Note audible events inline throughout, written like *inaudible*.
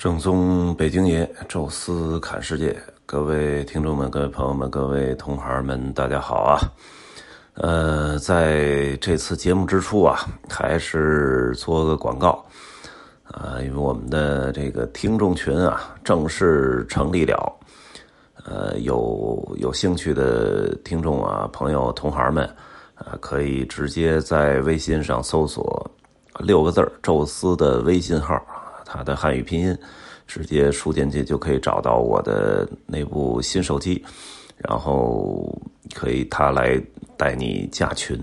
正宗北京爷，宙斯侃世界，各位听众们、各位朋友们、各位同行们，大家好啊！呃，在这次节目之初啊，还是做个广告啊，因为我们的这个听众群啊正式成立了，呃，有有兴趣的听众啊、朋友、同行们啊，可以直接在微信上搜索六个字“宙斯”的微信号。它的汉语拼音，直接输进去就可以找到我的那部新手机，然后可以他来带你加群。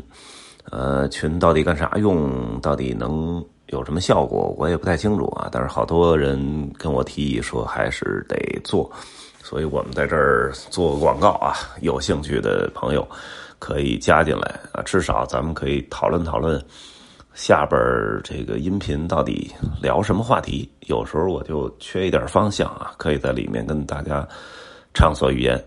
呃，群到底干啥用？到底能有什么效果？我也不太清楚啊。但是好多人跟我提议说还是得做，所以我们在这儿做个广告啊。有兴趣的朋友可以加进来啊，至少咱们可以讨论讨论。下边这个音频到底聊什么话题？有时候我就缺一点方向啊，可以在里面跟大家畅所欲言。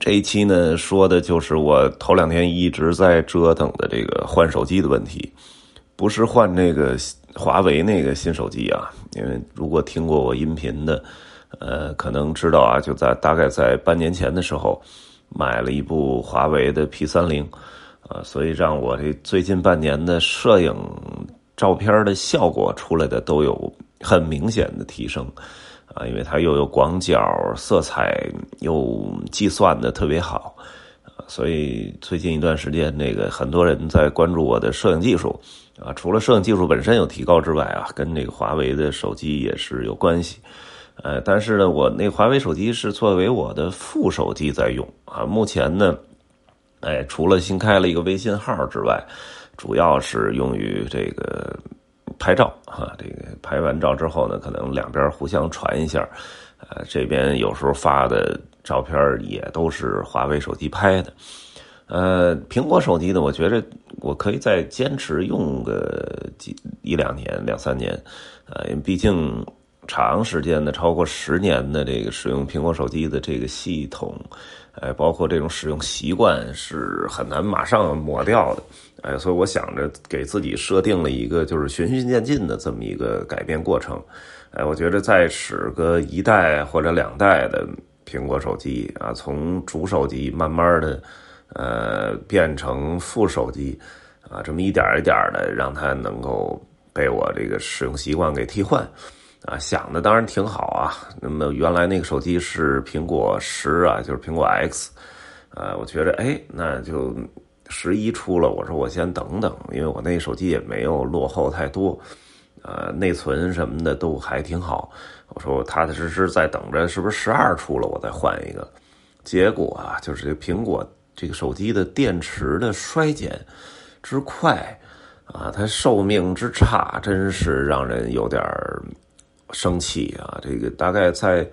这一期呢，说的就是我头两天一直在折腾的这个换手机的问题，不是换那个华为那个新手机啊，因为如果听过我音频的，呃，可能知道啊，就在大概在半年前的时候，买了一部华为的 P 三零。啊，所以让我这最近半年的摄影照片的效果出来的都有很明显的提升，啊，因为它又有广角、色彩又计算的特别好，啊，所以最近一段时间，那个很多人在关注我的摄影技术，啊，除了摄影技术本身有提高之外啊，跟那个华为的手机也是有关系，呃，但是呢，我那华为手机是作为我的副手机在用，啊，目前呢。哎，除了新开了一个微信号之外，主要是用于这个拍照啊。这个拍完照之后呢，可能两边互相传一下。呃，这边有时候发的照片也都是华为手机拍的。呃，苹果手机呢，我觉得我可以再坚持用个几一两年、两三年。呃，因为毕竟长时间的超过十年的这个使用苹果手机的这个系统。哎，包括这种使用习惯是很难马上抹掉的，哎，所以我想着给自己设定了一个就是循序渐进的这么一个改变过程，哎，我觉得再使个一代或者两代的苹果手机啊，从主手机慢慢的呃变成副手机啊，这么一点一点的让它能够被我这个使用习惯给替换。啊，想的当然挺好啊。那么原来那个手机是苹果十啊，就是苹果 X，呃，我觉得哎，那就十一出了，我说我先等等，因为我那手机也没有落后太多，呃，内存什么的都还挺好。我说我踏踏实实在等着，是不是十二出了我再换一个？结果啊，就是这苹果这个手机的电池的衰减之快啊，它寿命之差，真是让人有点生气啊！这个大概在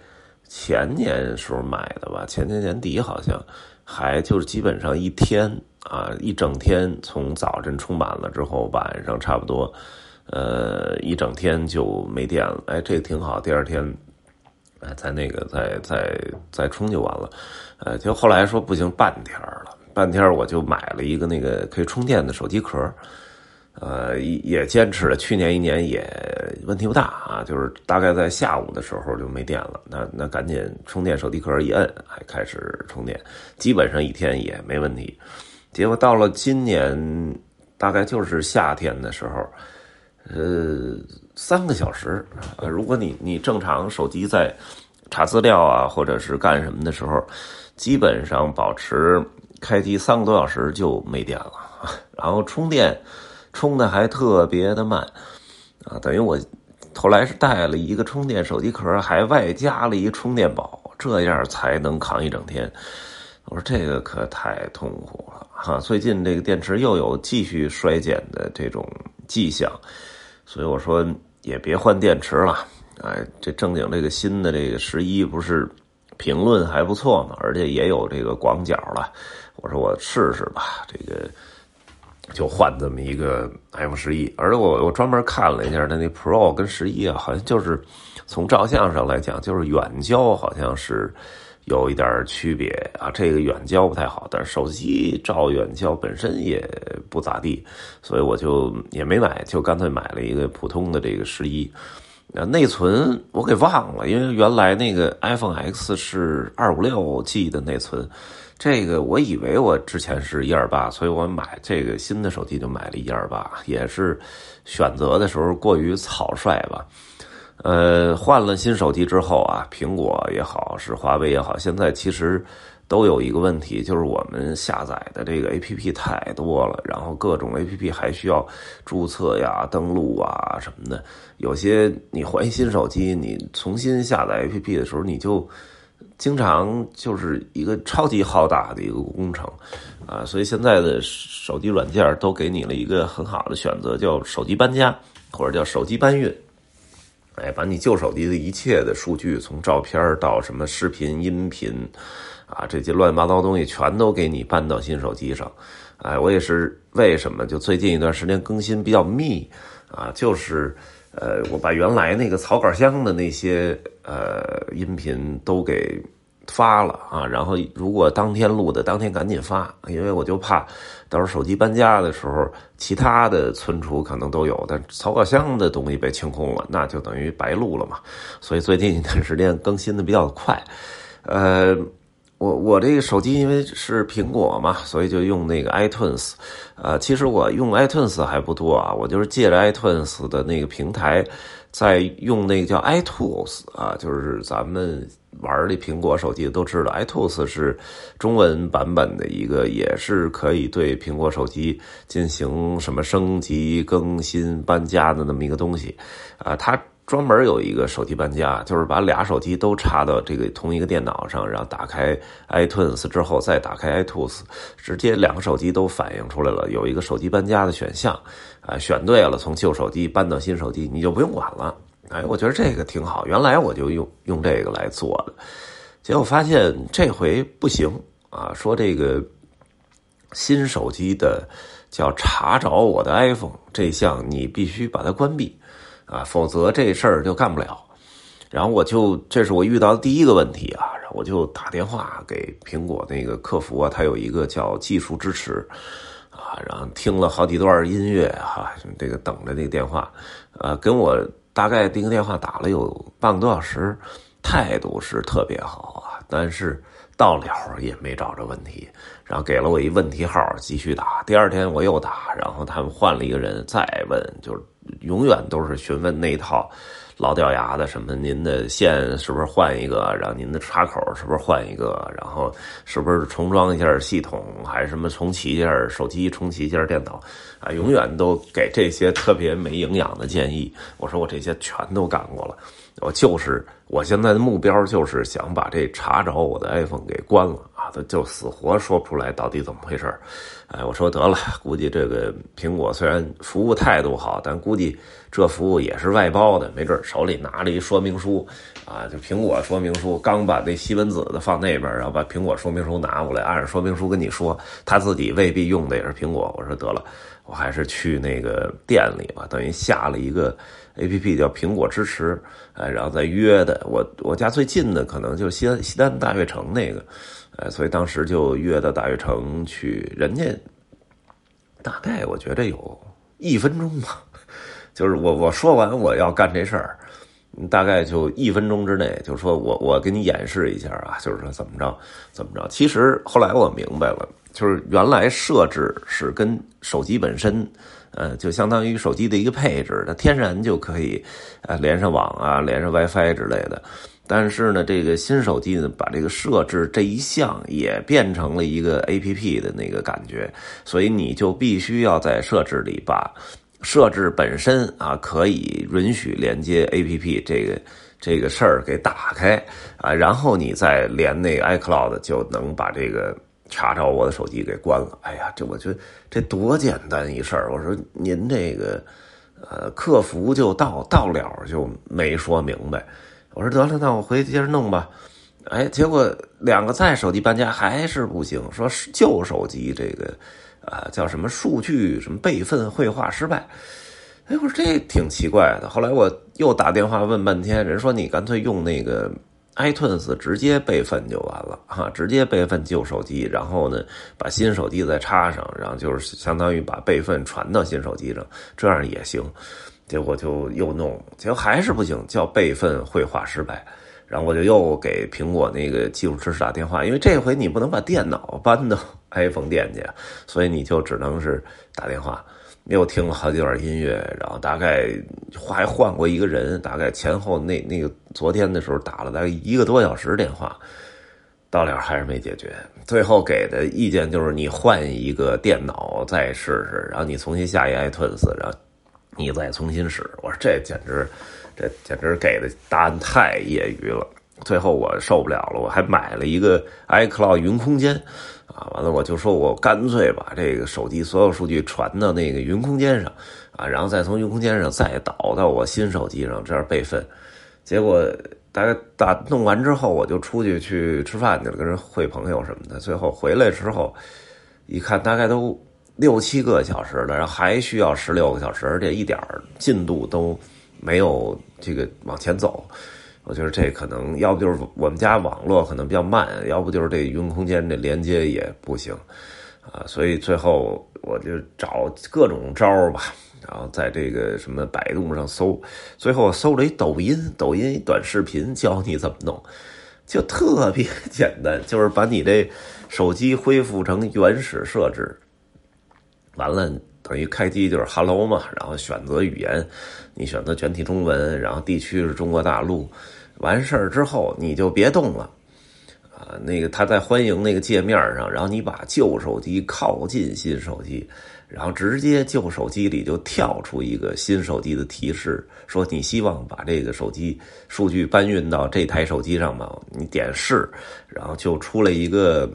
前年时候买的吧，前年年底好像还就是基本上一天啊，一整天从早晨充满了之后，晚上差不多呃一整天就没电了。哎，这个挺好，第二天哎再那个再再再充就完了。呃，就后来说不行，半天了，半天我就买了一个那个可以充电的手机壳。呃，也坚持了，去年一年也问题不大啊，就是大概在下午的时候就没电了，那那赶紧充电手机壳一摁，还开始充电，基本上一天也没问题。结果到了今年，大概就是夏天的时候，呃，三个小时啊，如果你你正常手机在查资料啊，或者是干什么的时候，基本上保持开机三个多小时就没电了，*laughs* 然后充电。充的还特别的慢，啊，等于我后来是带了一个充电手机壳，还外加了一充电宝，这样才能扛一整天。我说这个可太痛苦了哈！最近这个电池又有继续衰减的这种迹象，所以我说也别换电池了。哎，这正经这个新的这个十一不是评论还不错嘛，而且也有这个广角了。我说我试试吧，这个。就换这么一个 iPhone 十一，而且我我专门看了一下，它那 Pro 跟十一啊，好像就是从照相上来讲，就是远焦好像是有一点区别啊。这个远焦不太好，但是手机照远焦本身也不咋地，所以我就也没买，就干脆买了一个普通的这个十一。呃，内存我给忘了，因为原来那个 iPhone X 是二五六 G 的内存，这个我以为我之前是一二八，所以我买这个新的手机就买了一二八，也是选择的时候过于草率吧。呃，换了新手机之后啊，苹果也好，是华为也好，现在其实。都有一个问题，就是我们下载的这个 A P P 太多了，然后各种 A P P 还需要注册呀、登录啊什么的。有些你换新手机，你重新下载 A P P 的时候，你就经常就是一个超级浩大的一个工程啊。所以现在的手机软件都给你了一个很好的选择，叫手机搬家或者叫手机搬运。哎，把你旧手机的一切的数据，从照片到什么视频、音频。啊，这些乱七八糟东西全都给你搬到新手机上，哎，我也是为什么就最近一段时间更新比较密啊，就是呃，我把原来那个草稿箱的那些呃音频都给发了啊，然后如果当天录的当天赶紧发，因为我就怕到时候手机搬家的时候，其他的存储可能都有，但草稿箱的东西被清空了，那就等于白录了嘛。所以最近一段时间更新的比较快，呃。我我这个手机因为是苹果嘛，所以就用那个 iTunes，呃，其实我用 iTunes 还不多啊，我就是借着 iTunes 的那个平台，在用那个叫 iTools 啊，就是咱们玩的苹果手机都知道，iTools 是中文版本的一个，也是可以对苹果手机进行什么升级、更新、搬家的那么一个东西，啊，它。专门有一个手机搬家，就是把俩手机都插到这个同一个电脑上，然后打开 iTunes 之后再打开 iTunes，直接两个手机都反映出来了，有一个手机搬家的选项，啊，选对了，从旧手机搬到新手机，你就不用管了。哎，我觉得这个挺好，原来我就用用这个来做的，结果发现这回不行啊，说这个新手机的叫查找我的 iPhone 这项，你必须把它关闭。啊，否则这事儿就干不了。然后我就，这是我遇到的第一个问题啊，然后我就打电话给苹果那个客服啊，他有一个叫技术支持啊，然后听了好几段音乐哈，这个等着那个电话，呃，跟我大概那个电话打了有半个多小时，态度是特别好啊，但是到了也没找着问题，然后给了我一问题号继续打。第二天我又打，然后他们换了一个人再问，就是。永远都是询问那套老掉牙的，什么您的线是不是换一个，然后您的插口是不是换一个，然后是不是重装一下系统，还是什么重启一下手机，重启一下电脑，啊，永远都给这些特别没营养的建议。我说我这些全都干过了，我就是我现在的目标就是想把这查找我的 iPhone 给关了啊。他就死活说不出来到底怎么回事哎，我说得了，估计这个苹果虽然服务态度好，但估计这服务也是外包的，没准手里拿着一说明书，啊，就苹果说明书，刚把那西门子的放那边，然后把苹果说明书拿过来，按照说明书跟你说，他自己未必用的也是苹果。我说得了，我还是去那个店里吧，等于下了一个 A P P 叫苹果支持，哎，然后再约的。我我家最近的可能就是西西单大悦城那个。哎，所以当时就约到大悦城去，人家大概我觉得有一分钟吧，就是我我说完我要干这事儿，大概就一分钟之内，就说我我给你演示一下啊，就是说怎么着怎么着。其实后来我明白了，就是原来设置是跟手机本身，呃，就相当于手机的一个配置，它天然就可以呃连上网啊，连上 WiFi 之类的。但是呢，这个新手机呢，把这个设置这一项也变成了一个 A P P 的那个感觉，所以你就必须要在设置里把设置本身啊可以允许连接 A P P 这个这个事儿给打开啊，然后你再连那个 iCloud 就能把这个查找我的手机给关了。哎呀，这我觉得这多简单一事儿！我说您这个呃客服就到到了就没说明白。我说得了，那我回去接着弄吧。哎，结果两个再手机搬家还是不行，说旧手机这个啊叫什么数据什么备份绘画失败。哎，我说这挺奇怪的。后来我又打电话问半天，人说你干脆用那个 iTunes 直接备份就完了哈，直接备份旧手机，然后呢把新手机再插上，然后就是相当于把备份传到新手机上，这样也行。结果就又弄，结果还是不行，叫备份绘画失败。然后我就又给苹果那个技术支持打电话，因为这回你不能把电脑搬到 *laughs* iPhone 店去，所以你就只能是打电话。又听了好几段音乐，然后大概还换过一个人，大概前后那那个昨天的时候打了大概一个多小时电话，到了还是没解决。最后给的意见就是你换一个电脑再试试，然后你重新下一 iTunes，然后你再重新使。我说这简直。这简直给的答案太业余了，最后我受不了了，我还买了一个 iCloud 云空间，啊，完了我就说我干脆把这个手机所有数据传到那个云空间上，啊，然后再从云空间上再导到我新手机上这样备份。结果大概打弄完之后，我就出去去吃饭去了，跟人会朋友什么的。最后回来之后，一看大概都六七个小时了，然后还需要十六个小时，而且一点进度都。没有这个往前走，我觉得这可能要不就是我们家网络可能比较慢，要不就是这云空间这连接也不行，啊，所以最后我就找各种招儿吧，然后在这个什么百度上搜，最后搜了一抖音，抖音短视频教你怎么弄，就特别简单，就是把你这手机恢复成原始设置，完了。等于开机就是 Hello 嘛，然后选择语言，你选择全体中文，然后地区是中国大陆，完事儿之后你就别动了，啊，那个他在欢迎那个界面上，然后你把旧手机靠近新手机，然后直接旧手机里就跳出一个新手机的提示，说你希望把这个手机数据搬运到这台手机上吗？你点是，然后就出了一个。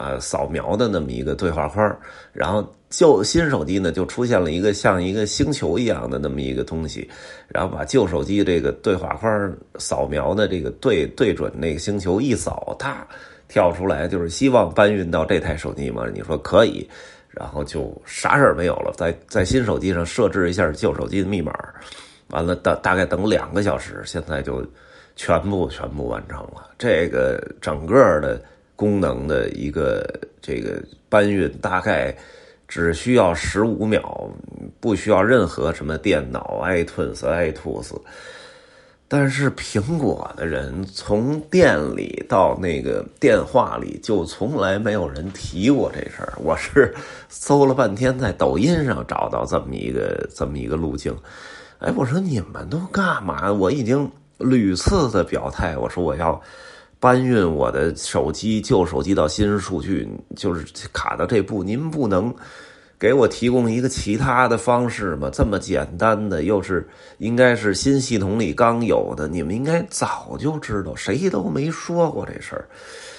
啊，扫描的那么一个对话框，然后旧新手机呢就出现了一个像一个星球一样的那么一个东西，然后把旧手机这个对话框扫描的这个对对准那个星球一扫，它跳出来就是希望搬运到这台手机吗？你说可以，然后就啥事儿没有了，在在新手机上设置一下旧手机的密码，完了大大概等两个小时，现在就全部全部完成了，这个整个的。功能的一个这个搬运大概只需要十五秒，不需要任何什么电脑、iTunes、iTunes。但是苹果的人从店里到那个电话里就从来没有人提过这事儿。我是搜了半天，在抖音上找到这么一个这么一个路径。哎，我说你们都干嘛？我已经屡次的表态，我说我要。搬运我的手机旧手机到新数据，就是卡到这步，您不能给我提供一个其他的方式吗？这么简单的，又是应该是新系统里刚有的，你们应该早就知道，谁都没说过这事儿。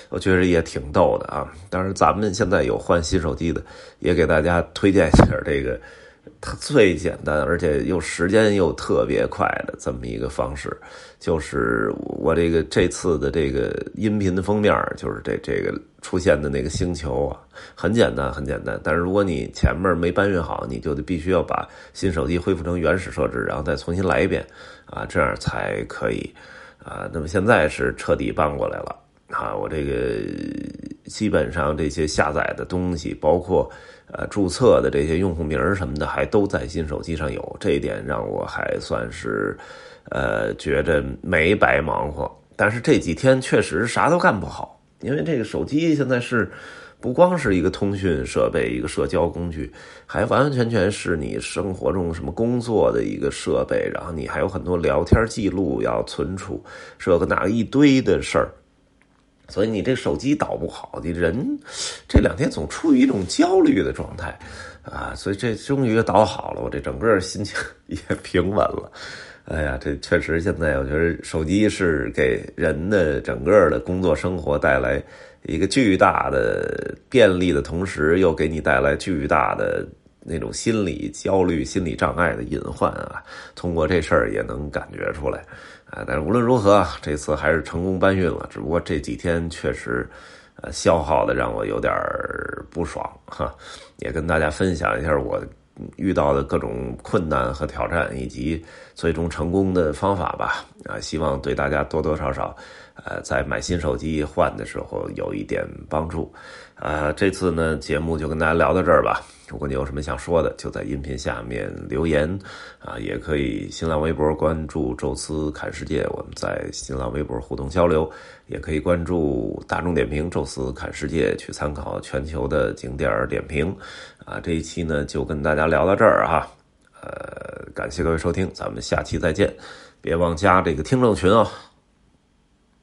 我觉得也挺逗的啊。当然，咱们现在有换新手机的，也给大家推荐一下这个。它最简单，而且又时间又特别快的这么一个方式，就是我这个这次的这个音频的封面，就是这这个出现的那个星球啊，很简单，很简单。但是如果你前面没搬运好，你就得必须要把新手机恢复成原始设置，然后再重新来一遍啊，这样才可以啊。那么现在是彻底搬过来了啊，我这个基本上这些下载的东西，包括。呃，注册的这些用户名什么的，还都在新手机上有，这一点让我还算是，呃，觉着没白忙活。但是这几天确实啥都干不好，因为这个手机现在是不光是一个通讯设备、一个社交工具，还完完全全是你生活中什么工作的一个设备。然后你还有很多聊天记录要存储，这个那一堆的事儿。所以你这手机导不好，你人这两天总处于一种焦虑的状态，啊，所以这终于导好了，我这整个心情 *laughs* 也平稳了。哎呀，这确实现在我觉得手机是给人的整个的工作生活带来一个巨大的便利的同时，又给你带来巨大的那种心理焦虑、心理障碍的隐患啊。通过这事儿也能感觉出来。啊，但是无论如何，这次还是成功搬运了。只不过这几天确实，呃，消耗的让我有点不爽哈。也跟大家分享一下我遇到的各种困难和挑战，以及最终成功的方法吧。啊，希望对大家多多少少呃，在买新手机换的时候有一点帮助。啊，这次呢节目就跟大家聊到这儿吧。如果你有什么想说的，就在音频下面留言啊，也可以新浪微博关注“宙斯看世界”，我们在新浪微博互动交流。也可以关注大众点评“宙斯看世界”，去参考全球的景点点评。啊，这一期呢就跟大家聊到这儿哈。呃，感谢各位收听，咱们下期再见。别忘加这个听众群啊。